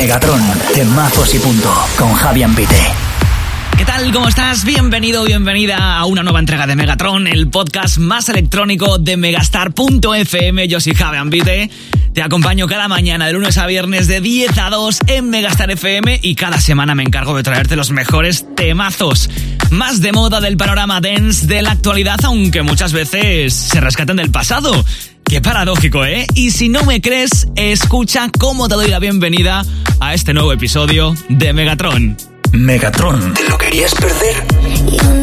Megatron, temazos y punto, con Javi Ambite. ¿Qué tal? ¿Cómo estás? Bienvenido, bienvenida a una nueva entrega de Megatron, el podcast más electrónico de Megastar.fm. Yo soy Javi Ambite. Te acompaño cada mañana de lunes a viernes de 10 a 2 en Megastar FM y cada semana me encargo de traerte los mejores temazos. Más de moda del panorama dance de la actualidad, aunque muchas veces se rescatan del pasado. Qué paradójico, ¿eh? Y si no me crees, escucha cómo te doy la bienvenida a este nuevo episodio de Megatron. Megatron, ¿te lo querías perder? You're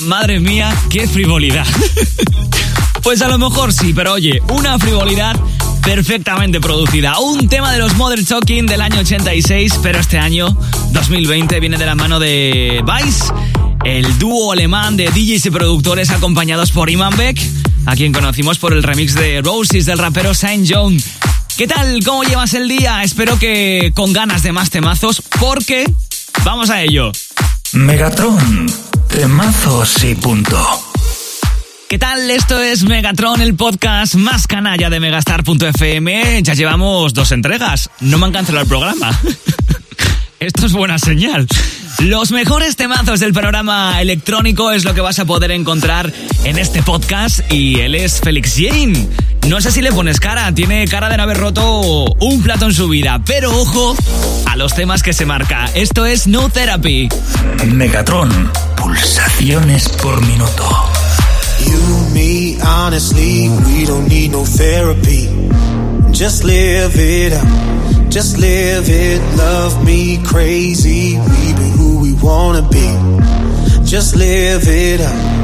Madre mía, qué frivolidad. pues a lo mejor sí, pero oye, una frivolidad perfectamente producida. Un tema de los Modern Talking del año 86, pero este año, 2020, viene de la mano de Vice, el dúo alemán de DJs y productores acompañados por Iman Beck, a quien conocimos por el remix de Roses del rapero Saint John. ¿Qué tal? ¿Cómo llevas el día? Espero que con ganas de más temazos, porque vamos a ello. Megatron, temazos y punto. ¿Qué tal? Esto es Megatron, el podcast más canalla de Megastar.fm. Ya llevamos dos entregas. No me han cancelado el programa. Esto es buena señal. Los mejores temazos del programa electrónico es lo que vas a poder encontrar en este podcast y él es Felix Jane. No sé si le pones cara, tiene cara de no haber roto un plato en su vida, pero ojo a los temas que se marca. Esto es No Therapy. Megatron, pulsaciones por minuto. You, me, honestly, we don't need no therapy. Just live it up. Just live it. Love me crazy. We be who we wanna be. Just live it up.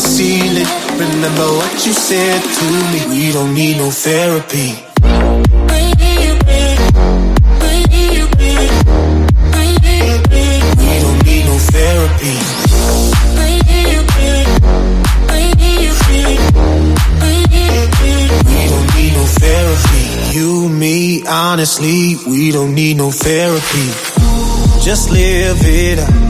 Ceiling, remember what you said to me. We don't need no therapy. We don't need no therapy. You, me, honestly, we don't need no therapy. Just live it up,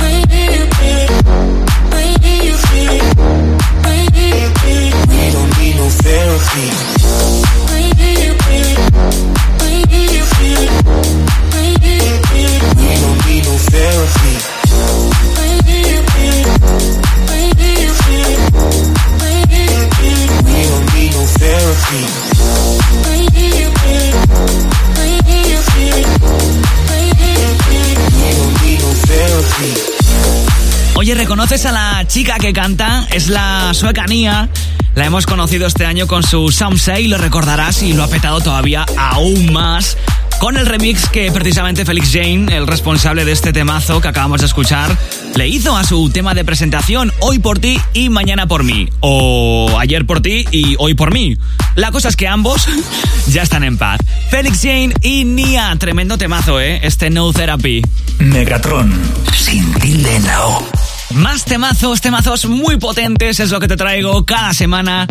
Oye, ¿reconoces a la chica que canta? Es la sueca Nia. La hemos conocido este año con su Say, lo recordarás y lo ha petado todavía aún más con el remix que precisamente Felix Jane, el responsable de este temazo que acabamos de escuchar, le hizo a su tema de presentación Hoy por ti y mañana por mí. O ayer por ti y hoy por mí. La cosa es que ambos ya están en paz. Felix Jane y Nia, tremendo temazo, ¿eh? Este No Therapy. Megatron, sin tilde en. Más temazos, temazos muy potentes es lo que te traigo cada semana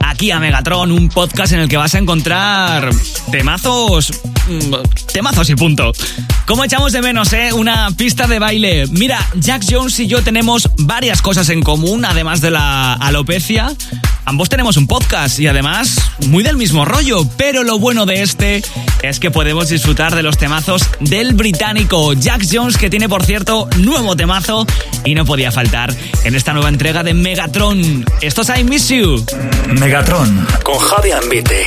aquí a Megatron, un podcast en el que vas a encontrar temazos, mm, temazos y punto. ¿Cómo echamos de menos, eh? Una pista de baile. Mira, Jack Jones y yo tenemos varias cosas en común, además de la alopecia. Ambos tenemos un podcast y además muy del mismo rollo, pero lo bueno de este es que podemos disfrutar de los temazos del británico Jack Jones, que tiene por cierto nuevo temazo y no podía faltar en esta nueva entrega de Megatron. Esto es I Miss You. Megatron con Javi Ambite.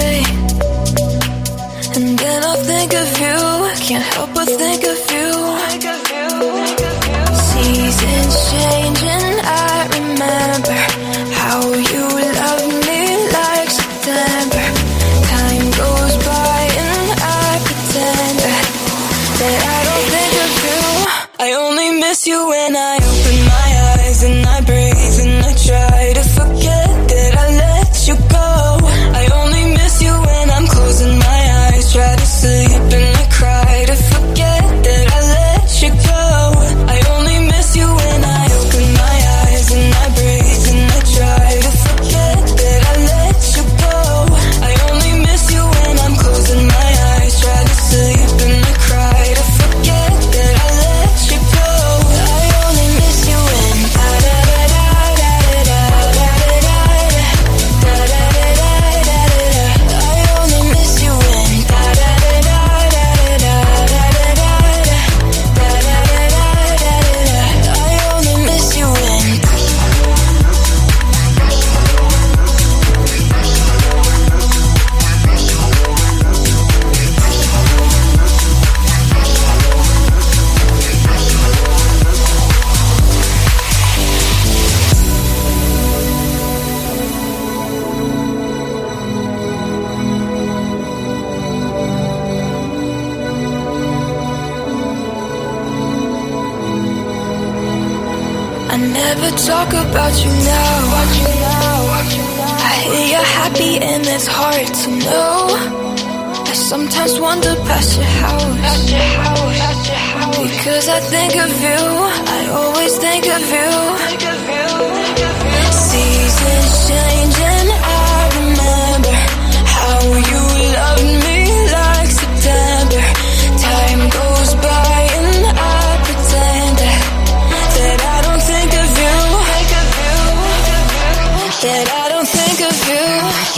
I And then I think of you, I can't help but think of you. never talk about you now. I hear you're happy and it's hard to know. I sometimes wander past your house. Because I think of you, I always think of you.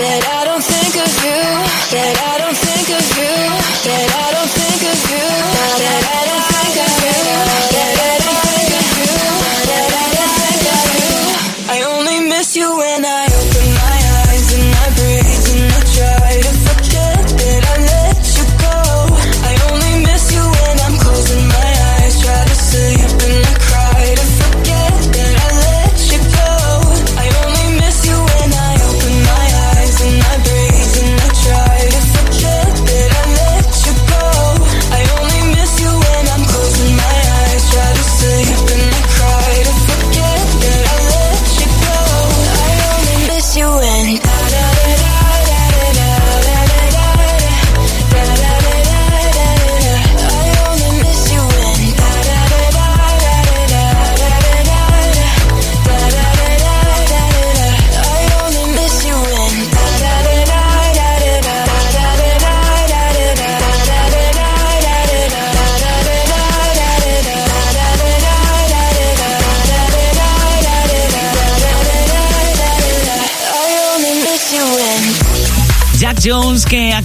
get up.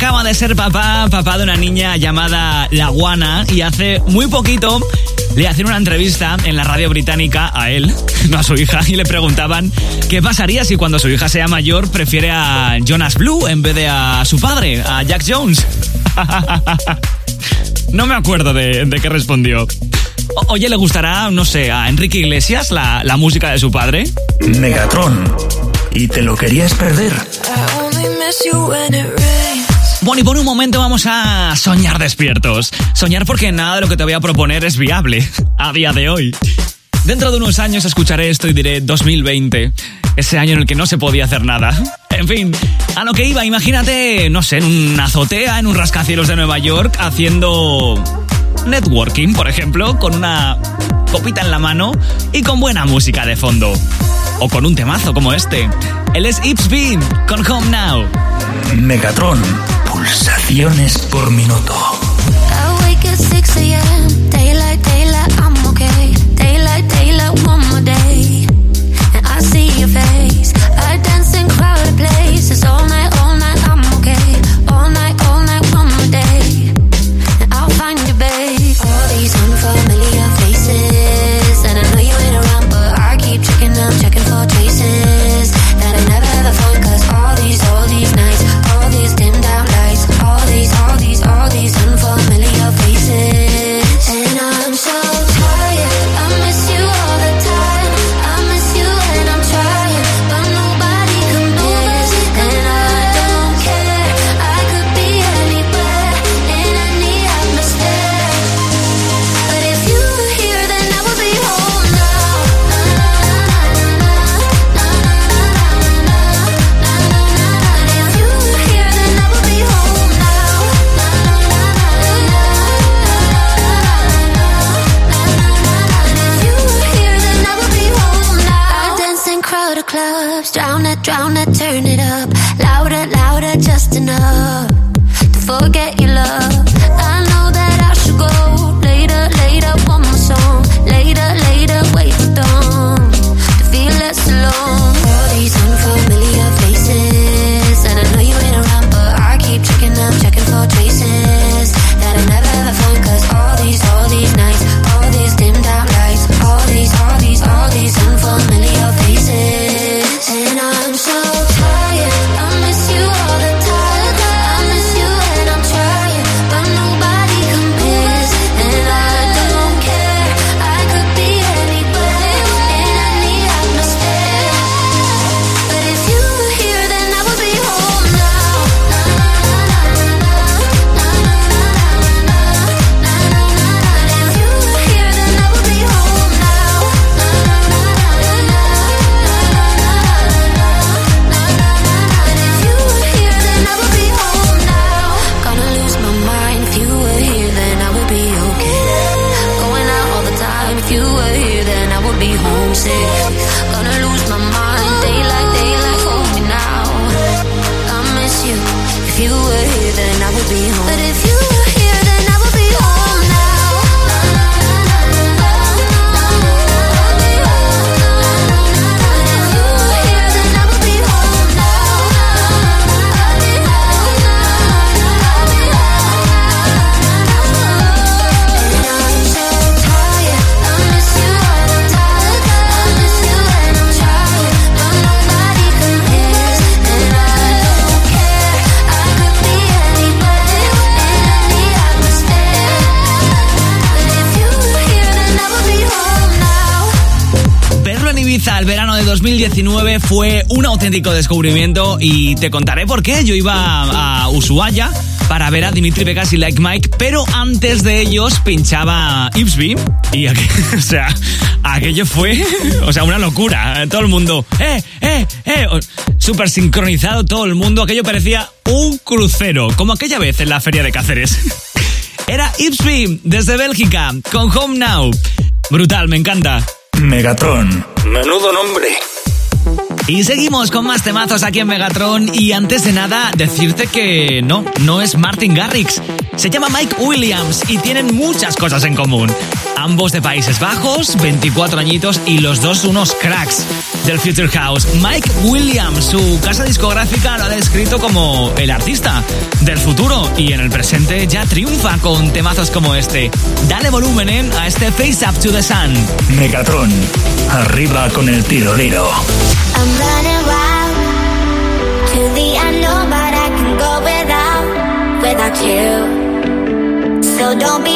acaba de ser papá, papá de una niña llamada La Guana, y hace muy poquito le hacían una entrevista en la radio británica a él, no a su hija, y le preguntaban qué pasaría si cuando su hija sea mayor prefiere a Jonas Blue en vez de a su padre, a Jack Jones. No me acuerdo de, de qué respondió. Oye, ¿le gustará, no sé, a Enrique Iglesias la, la música de su padre? Megatron. Y te lo querías perder. Bueno, y por un momento vamos a soñar despiertos. Soñar porque nada de lo que te voy a proponer es viable a día de hoy. Dentro de unos años escucharé esto y diré 2020, ese año en el que no se podía hacer nada. En fin, a lo que iba, imagínate, no sé, en una azotea, en un rascacielos de Nueva York, haciendo networking, por ejemplo, con una copita en la mano y con buena música de fondo. O con un temazo como este. Él es Ipsbeam con Home Now. Megatron pulsaciones por minuto. 2019 fue un auténtico descubrimiento y te contaré por qué. Yo iba a Ushuaia para ver a Dimitri Vegas y Like Mike, pero antes de ellos pinchaba Ipsby y o sea, aquello fue, o sea, una locura. Todo el mundo, eh, eh, eh, súper sincronizado todo el mundo. Aquello parecía un crucero, como aquella vez en la feria de Cáceres. Era Ipsby desde Bélgica con Home Now. Brutal, me encanta. Megatron. Menudo nombre. Y seguimos con más temazos aquí en Megatron y antes de nada decirte que no, no es Martin Garrix. Se llama Mike Williams y tienen muchas cosas en común. Ambos de Países Bajos, 24 añitos y los dos unos cracks del Future House. Mike Williams, su casa discográfica lo ha descrito como el artista del futuro y en el presente ya triunfa con temazos como este. Dale volumen ¿eh? a este Face Up to the Sun. Megatron, arriba con el tiro don't be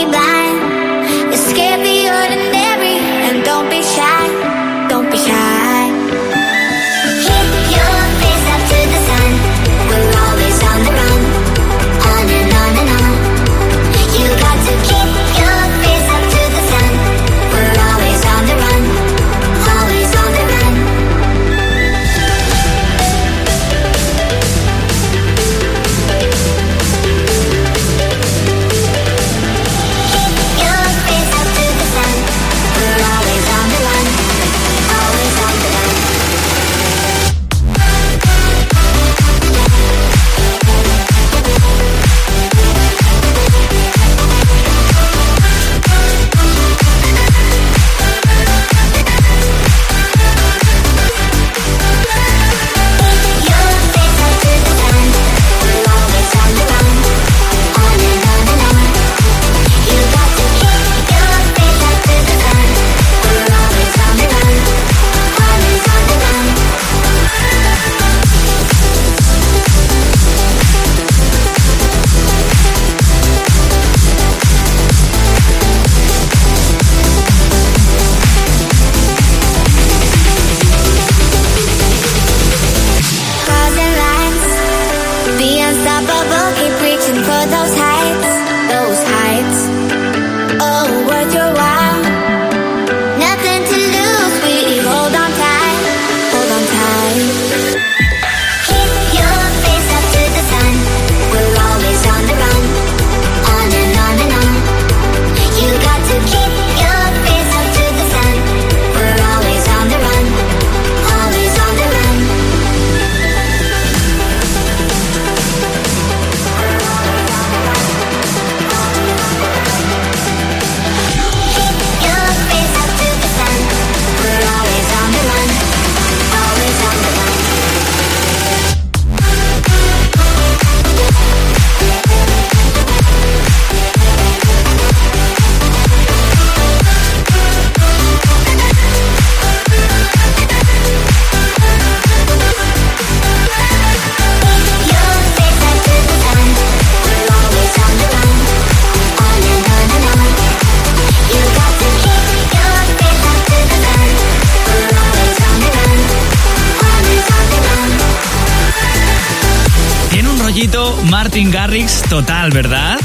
Martin Garrix total, ¿verdad?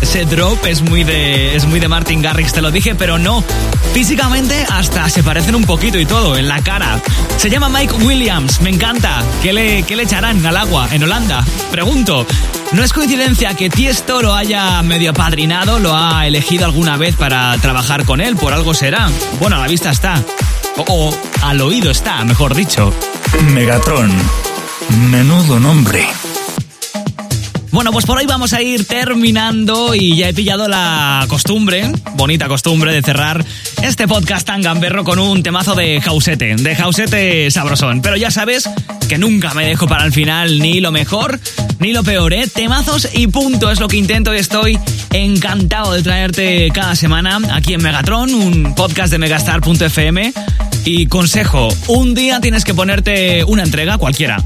Ese drop es muy de es muy de Martin Garrix, te lo dije, pero no. Físicamente hasta se parecen un poquito y todo, en la cara. Se llama Mike Williams, me encanta. ¿Qué le, qué le echarán al agua en Holanda? Pregunto. No es coincidencia que Tiesto lo haya medio apadrinado, lo ha elegido alguna vez para trabajar con él, por algo será. Bueno, a la vista está. O, o al oído está, mejor dicho. Megatron. Menudo nombre. Bueno, pues por hoy vamos a ir terminando y ya he pillado la costumbre, bonita costumbre, de cerrar este podcast tan gamberro con un temazo de jausete, de jausete sabrosón. Pero ya sabes que nunca me dejo para el final ni lo mejor ni lo peor, ¿eh? Temazos y punto es lo que intento y estoy encantado de traerte cada semana aquí en Megatron, un podcast de megastar.fm. Y consejo, un día tienes que ponerte una entrega cualquiera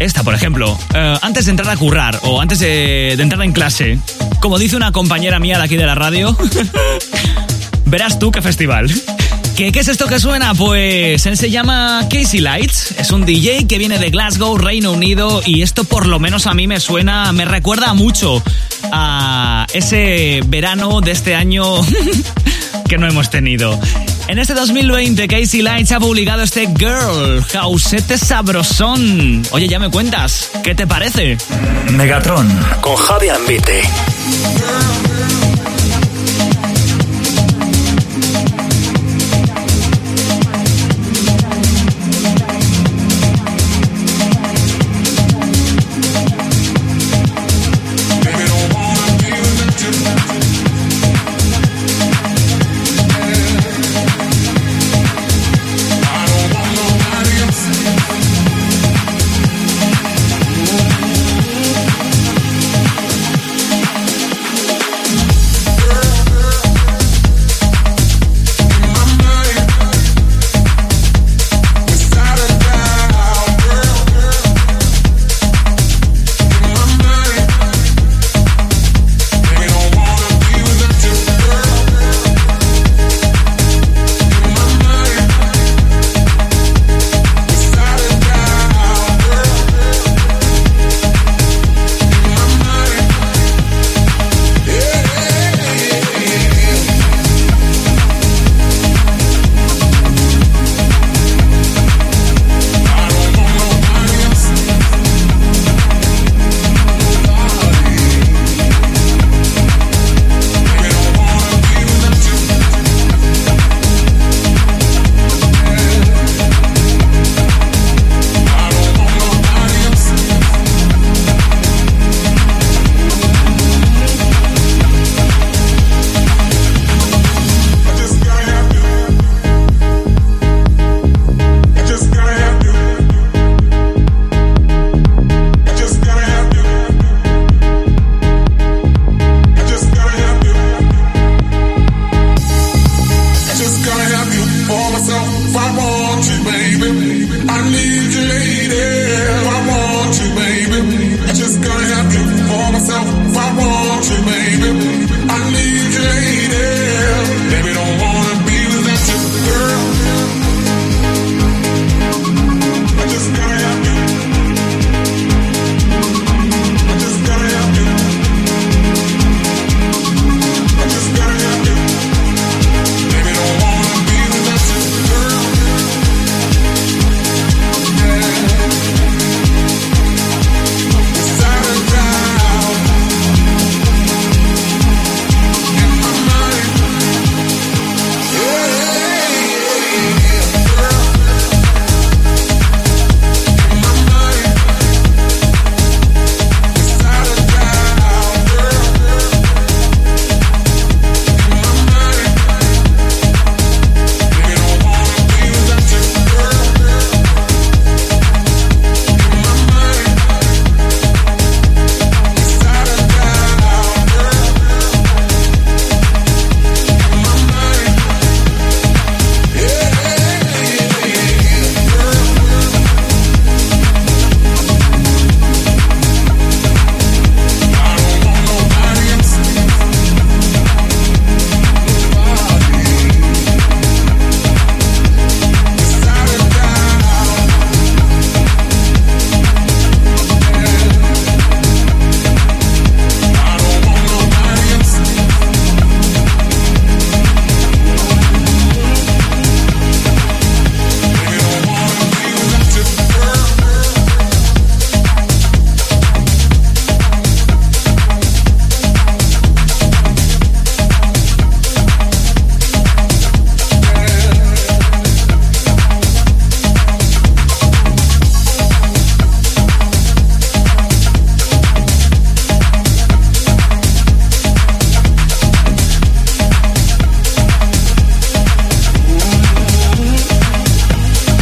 esta, por ejemplo, eh, antes de entrar a currar o antes de, entrar en clase, como dice una compañera mía de aquí de la radio, verás tú qué festival. ¿Qué, ¿Qué, es esto que suena? Pues él se llama Casey Lights, es un DJ que viene de Glasgow, Reino Unido, y esto por lo menos a mí me suena, me recuerda mucho a ese verano de este año que no hemos tenido. En este 2020, Casey Lights ha publicado este Girl, Jausete Sabrosón. Oye, ya me cuentas, ¿qué te parece? Megatron, con Javi Ambite.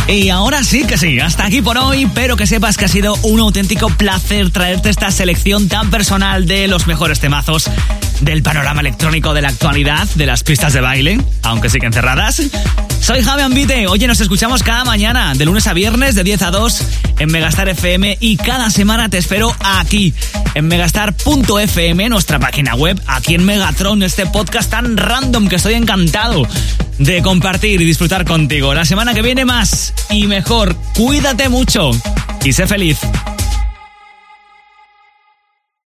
Y ahora sí que sí, hasta aquí por hoy, pero que sepas que ha sido un auténtico placer traerte esta selección tan personal de los mejores temazos del panorama electrónico de la actualidad, de las pistas de baile, aunque siguen cerradas. Soy Javi Ambite, oye, nos escuchamos cada mañana, de lunes a viernes, de 10 a 2, en Megastar FM, y cada semana te espero aquí, en megastar.fm, nuestra página web, aquí en Megatron, este podcast tan random que estoy encantado de compartir y disfrutar contigo. La semana que viene más y mejor. Cuídate mucho y sé feliz.